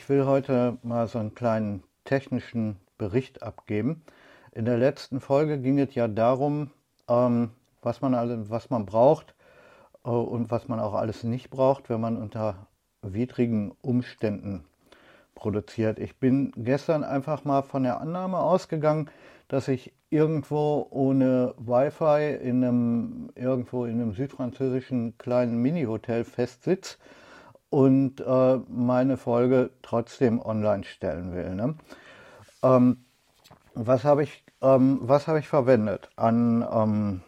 ich will heute mal so einen kleinen technischen Bericht abgeben. In der letzten Folge ging es ja darum, ähm, was, man alle, was man braucht äh, und was man auch alles nicht braucht, wenn man unter widrigen Umständen produziert. Ich bin gestern einfach mal von der Annahme ausgegangen, dass ich irgendwo ohne Wi-Fi in einem, irgendwo in einem südfranzösischen kleinen Mini-Hotel festsitze und äh, meine Folge trotzdem online stellen will. Ne? Ähm, was habe ich, ähm, hab ich verwendet? An, ähm,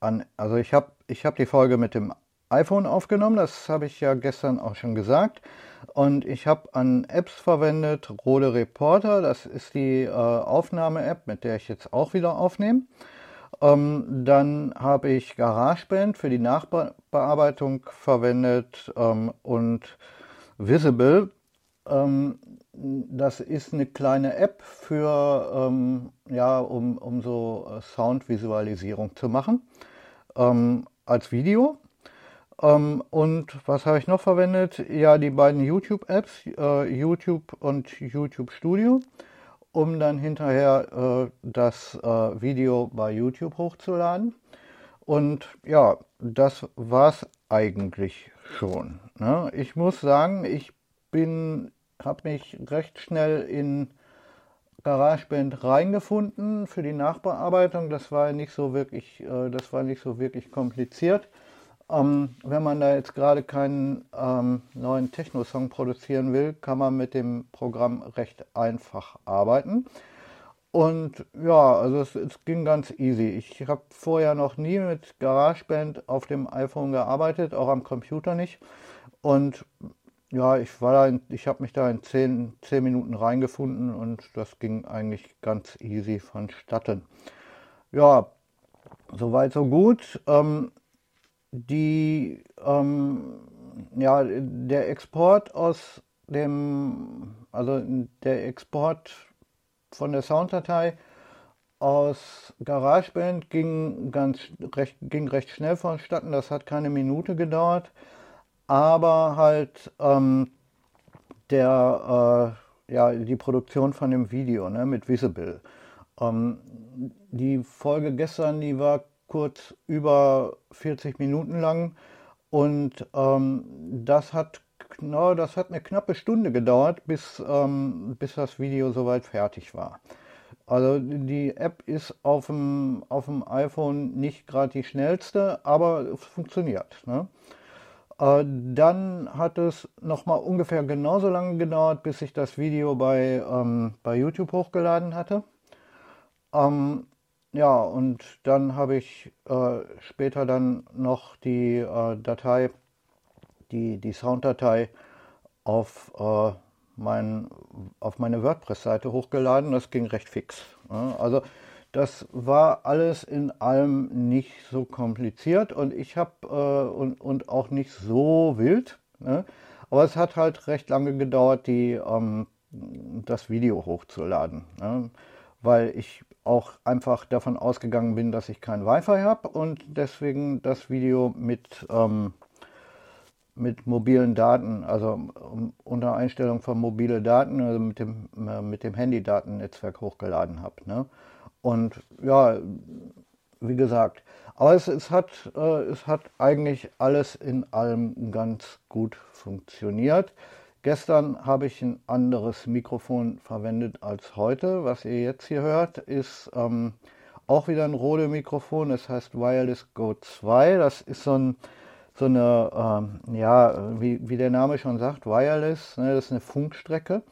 an, also ich habe ich hab die Folge mit dem iPhone aufgenommen, das habe ich ja gestern auch schon gesagt. Und ich habe an Apps verwendet, Rode Reporter, das ist die äh, Aufnahme-App, mit der ich jetzt auch wieder aufnehme. Ähm, dann habe ich GarageBand für die Nachbearbeitung verwendet ähm, und Visible. Ähm, das ist eine kleine App für, ähm, ja, um, um so äh, Soundvisualisierung zu machen ähm, als Video. Ähm, und was habe ich noch verwendet? Ja, die beiden YouTube-Apps, äh, YouTube und YouTube Studio um dann hinterher äh, das äh, Video bei YouTube hochzuladen. Und ja, das war es eigentlich schon. Ne? Ich muss sagen, ich bin, habe mich recht schnell in GarageBand reingefunden für die Nachbearbeitung. Das war nicht so wirklich, äh, das war nicht so wirklich kompliziert. Ähm, wenn man da jetzt gerade keinen ähm, neuen Techno-Song produzieren will, kann man mit dem Programm recht einfach arbeiten. Und ja, also es, es ging ganz easy. Ich habe vorher noch nie mit GarageBand auf dem iPhone gearbeitet, auch am Computer nicht. Und ja, ich ich habe mich da in 10, 10 Minuten reingefunden und das ging eigentlich ganz easy vonstatten. Ja, soweit so gut. Ähm, die, ähm, ja, der Export aus dem, also der Export von der Sounddatei aus GarageBand ging ganz recht, ging recht schnell vonstatten. Das hat keine Minute gedauert, aber halt ähm, der, äh, ja, die Produktion von dem Video ne, mit Visible. Ähm, die Folge gestern, die war kurz über 40 Minuten lang und ähm, das hat na, das hat eine knappe Stunde gedauert, bis, ähm, bis das Video soweit fertig war. Also die App ist auf dem, auf dem iPhone nicht gerade die schnellste, aber es funktioniert. Ne? Äh, dann hat es nochmal ungefähr genauso lange gedauert, bis ich das Video bei, ähm, bei YouTube hochgeladen hatte. Ähm, ja, und dann habe ich äh, später dann noch die äh, Datei, die, die Sounddatei auf, äh, mein, auf meine WordPress-Seite hochgeladen. Das ging recht fix. Ja. Also das war alles in allem nicht so kompliziert und ich habe äh, und, und auch nicht so wild. Ne? Aber es hat halt recht lange gedauert, die, ähm, das Video hochzuladen. Ne? Weil ich auch einfach davon ausgegangen bin, dass ich kein Wi-Fi habe und deswegen das Video mit, ähm, mit mobilen Daten, also um, unter Einstellung von mobile Daten, also mit dem, äh, mit dem Handy-Datennetzwerk hochgeladen habe. Ne? Und ja, wie gesagt, aber es, es, hat, äh, es hat eigentlich alles in allem ganz gut funktioniert. Gestern habe ich ein anderes Mikrofon verwendet als heute. Was ihr jetzt hier hört, ist ähm, auch wieder ein Rode Mikrofon. Das heißt Wireless Go 2. Das ist so, ein, so eine, ähm, ja, wie, wie, der Name schon sagt, Wireless. Ne, das ist eine Funkstrecke.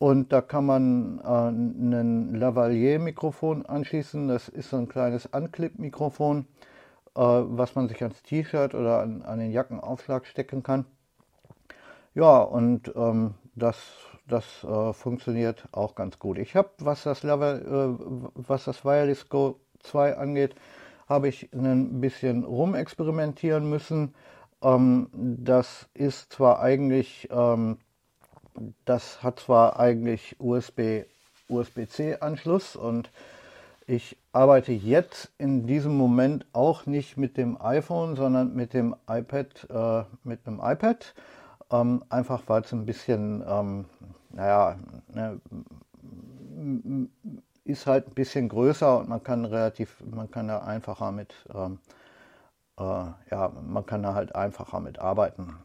Und da kann man äh, ein Lavalier-Mikrofon anschließen. Das ist so ein kleines Anklipp-Mikrofon, äh, was man sich ans T-Shirt oder an, an den Jackenaufschlag stecken kann. Ja, und ähm, das, das äh, funktioniert auch ganz gut. Ich habe, was das Level, äh, was das Wireless Go 2 angeht, habe ich ein bisschen rumexperimentieren müssen. Ähm, das ist zwar eigentlich, ähm, das hat zwar eigentlich USB, USB-C-Anschluss und ich arbeite jetzt in diesem Moment auch nicht mit dem iPhone, sondern mit dem iPad, äh, mit einem iPad ähm, einfach weil es ein bisschen, ähm, naja, ne, ist halt ein bisschen größer und man kann relativ, man kann da einfacher mit, ähm, äh, ja, man kann da halt einfacher mit arbeiten.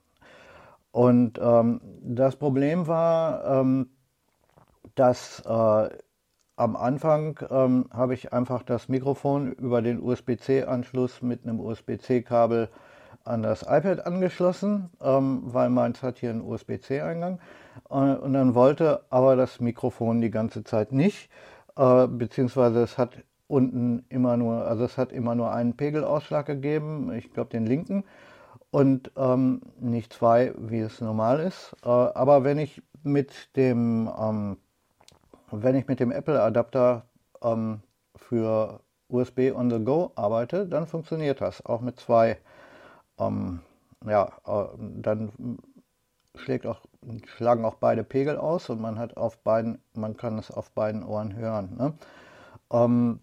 Und ähm, das Problem war, ähm, dass äh, am Anfang ähm, habe ich einfach das Mikrofon über den USB-C-Anschluss mit einem USB-C-Kabel an das iPad angeschlossen, ähm, weil meins hat hier einen USB-C-Eingang. Äh, und dann wollte aber das Mikrofon die ganze Zeit nicht, äh, beziehungsweise es hat unten immer nur, also es hat immer nur einen Pegelausschlag gegeben, ich glaube den linken, und ähm, nicht zwei, wie es normal ist. Äh, aber wenn ich mit dem, ähm, wenn ich mit dem Apple-Adapter ähm, für USB on the go arbeite, dann funktioniert das auch mit zwei ähm, ja, äh, dann schlägt auch, schlagen auch beide Pegel aus und man hat auf beiden, man kann es auf beiden Ohren hören. Ne? Ähm,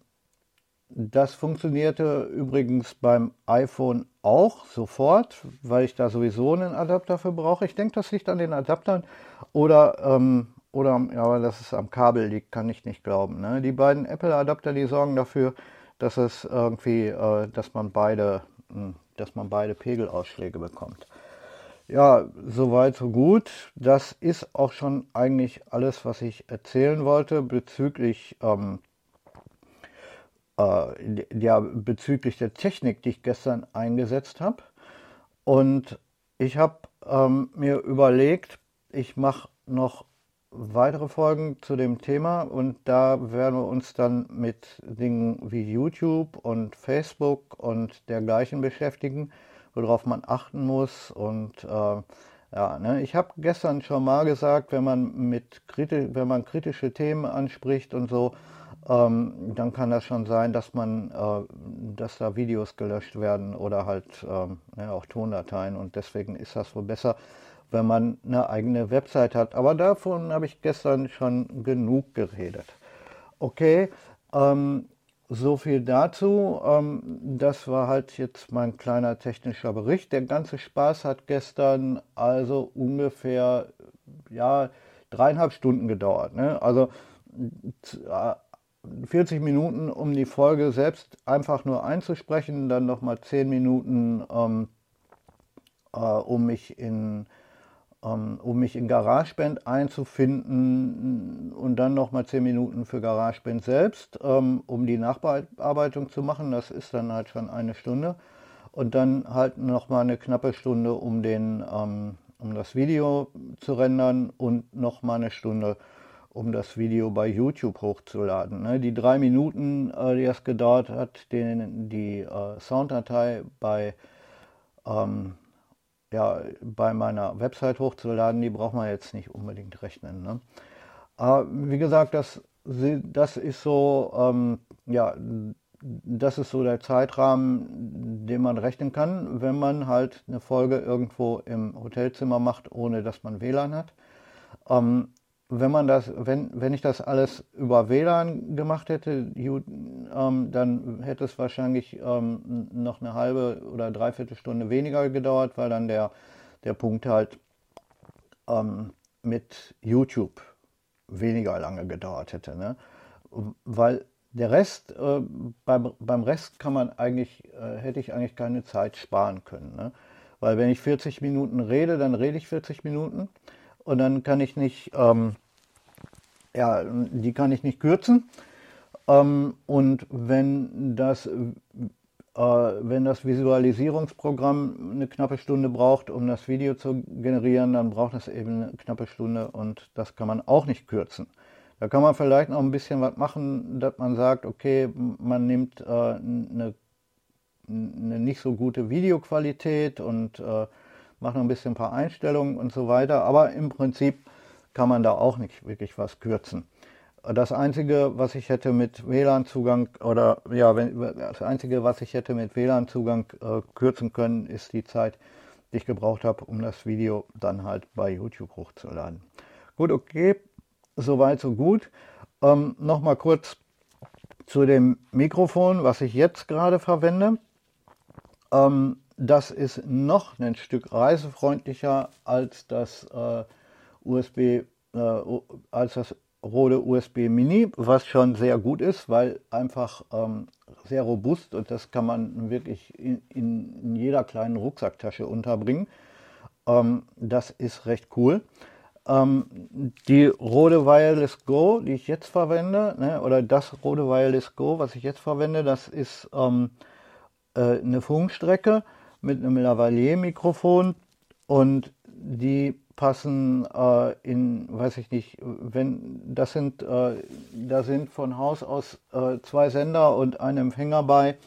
das funktionierte übrigens beim iPhone auch sofort, weil ich da sowieso einen Adapter für brauche. Ich denke, das liegt an den Adaptern oder, ähm, oder ja, dass es am Kabel liegt, kann ich nicht glauben. Ne? Die beiden Apple-Adapter, die sorgen dafür, dass es irgendwie, äh, dass man beide mh, hm, dass man beide Pegelausschläge bekommt. Ja, soweit, so gut. Das ist auch schon eigentlich alles, was ich erzählen wollte bezüglich, ähm, äh, ja, bezüglich der Technik, die ich gestern eingesetzt habe. Und ich habe ähm, mir überlegt, ich mache noch weitere Folgen zu dem Thema und da werden wir uns dann mit Dingen wie YouTube und Facebook und dergleichen beschäftigen, worauf man achten muss. Und äh, ja, ne, ich habe gestern schon mal gesagt, wenn man mit kritisch, wenn man kritische Themen anspricht und so, ähm, dann kann das schon sein, dass man, äh, dass da Videos gelöscht werden oder halt ähm, ja, auch Tondateien und deswegen ist das wohl besser, wenn man eine eigene Website hat. Aber davon habe ich gestern schon genug geredet. Okay, ähm, so viel dazu. Ähm, das war halt jetzt mein kleiner technischer Bericht. Der ganze Spaß hat gestern also ungefähr ja, dreieinhalb Stunden gedauert. Ne? Also 40 Minuten, um die Folge selbst einfach nur einzusprechen, dann nochmal 10 Minuten, ähm, äh, um mich in um mich in GarageBand einzufinden und dann nochmal 10 Minuten für GarageBand selbst, ähm, um die Nachbearbeitung zu machen. Das ist dann halt schon eine Stunde. Und dann halt nochmal eine knappe Stunde, um, den, ähm, um das Video zu rendern und nochmal eine Stunde, um das Video bei YouTube hochzuladen. Ne? Die drei Minuten, äh, die es gedauert hat, den, die äh, Sounddatei bei ähm, ja, bei meiner Website hochzuladen, die braucht man jetzt nicht unbedingt rechnen. Ne? Aber wie gesagt, das, das ist so, ähm, ja, das ist so der Zeitrahmen, den man rechnen kann, wenn man halt eine Folge irgendwo im Hotelzimmer macht, ohne dass man WLAN hat. Ähm, wenn man das, wenn, wenn ich das alles über WLAN gemacht hätte, ähm, dann hätte es wahrscheinlich ähm, noch eine halbe oder dreiviertel Stunde weniger gedauert, weil dann der, der Punkt halt ähm, mit YouTube weniger lange gedauert hätte. Ne? Weil der Rest, äh, beim, beim Rest kann man eigentlich, äh, hätte ich eigentlich keine Zeit sparen können. Ne? Weil wenn ich 40 Minuten rede, dann rede ich 40 Minuten und dann kann ich nicht, ähm, ja, die kann ich nicht kürzen. Ähm, und wenn das, äh, wenn das Visualisierungsprogramm eine knappe Stunde braucht, um das Video zu generieren, dann braucht es eben eine knappe Stunde und das kann man auch nicht kürzen. Da kann man vielleicht noch ein bisschen was machen, dass man sagt, okay, man nimmt äh, eine, eine, nicht so gute Videoqualität und äh, macht noch ein bisschen ein paar Einstellungen und so weiter. Aber im Prinzip kann man da auch nicht wirklich was kürzen. Das Einzige, was ich hätte mit WLAN-Zugang oder ja, wenn, das Einzige, was ich hätte mit WLAN-Zugang äh, kürzen können, ist die Zeit, die ich gebraucht habe, um das Video dann halt bei YouTube hochzuladen. Gut, okay, soweit so gut. Ähm, Nochmal kurz zu dem Mikrofon, was ich jetzt gerade verwende. Ähm, das ist noch ein Stück reisefreundlicher als das äh, USB äh, als das Rode USB Mini, was schon sehr gut ist, weil einfach ähm, sehr robust und das kann man wirklich in, in jeder kleinen Rucksacktasche unterbringen. Ähm, das ist recht cool. Ähm, die Rode Wireless Go, die ich jetzt verwende, ne, oder das Rode Wireless Go, was ich jetzt verwende, das ist ähm, äh, eine Funkstrecke mit einem Lavalier-Mikrofon und die passen äh, in, weiß ich nicht, wenn das sind, äh, da sind von Haus aus äh, zwei Sender und ein Empfänger bei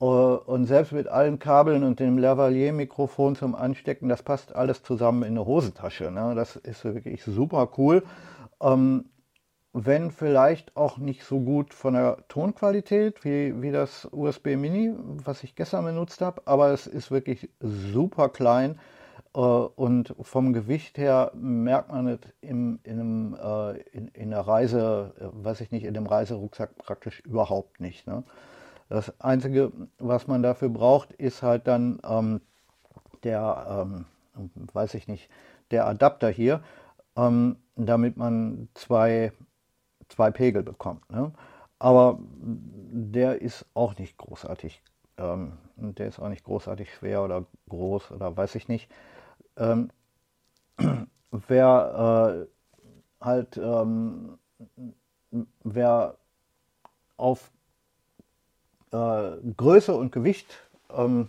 äh, und selbst mit allen Kabeln und dem Lavalier-Mikrofon zum Anstecken, das passt alles zusammen in eine Hosentasche. Ne? Das ist wirklich super cool. Ähm, wenn vielleicht auch nicht so gut von der Tonqualität wie, wie das USB Mini, was ich gestern benutzt habe, aber es ist wirklich super klein und vom Gewicht her merkt man es in, in, einem, äh, in, in der Reise, äh, weiß ich nicht, in dem Reiserucksack praktisch überhaupt nicht. Ne? Das Einzige, was man dafür braucht, ist halt dann ähm, der, ähm, weiß ich nicht, der Adapter hier, ähm, damit man zwei, zwei Pegel bekommt. Ne? Aber der ist auch nicht großartig, ähm, der ist auch nicht großartig schwer oder groß oder weiß ich nicht. Ähm, wer äh, halt, ähm, wer auf äh, Größe und Gewicht ähm,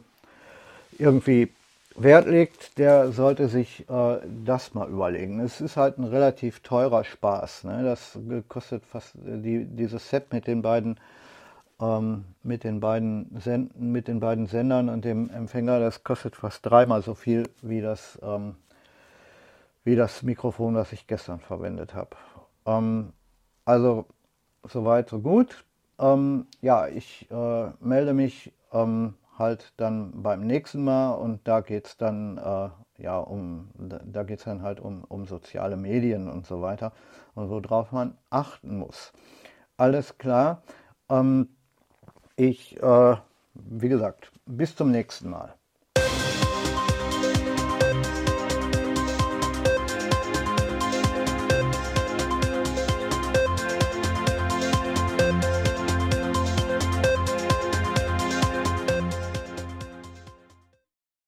irgendwie Wert legt, der sollte sich äh, das mal überlegen. Es ist halt ein relativ teurer Spaß. Ne? Das kostet fast die, dieses Set mit den beiden ähm, mit den beiden Senden, mit den beiden Sendern und dem Empfänger, das kostet fast dreimal so viel wie das ähm, wie das Mikrofon, das ich gestern verwendet habe. Ähm, also soweit so gut. Ähm, ja, ich äh, melde mich ähm, halt dann beim nächsten Mal und da geht es dann äh, ja um da dann halt um, um soziale Medien und so weiter und worauf man achten muss. Alles klar. Ähm, ich, äh, wie gesagt, bis zum nächsten Mal.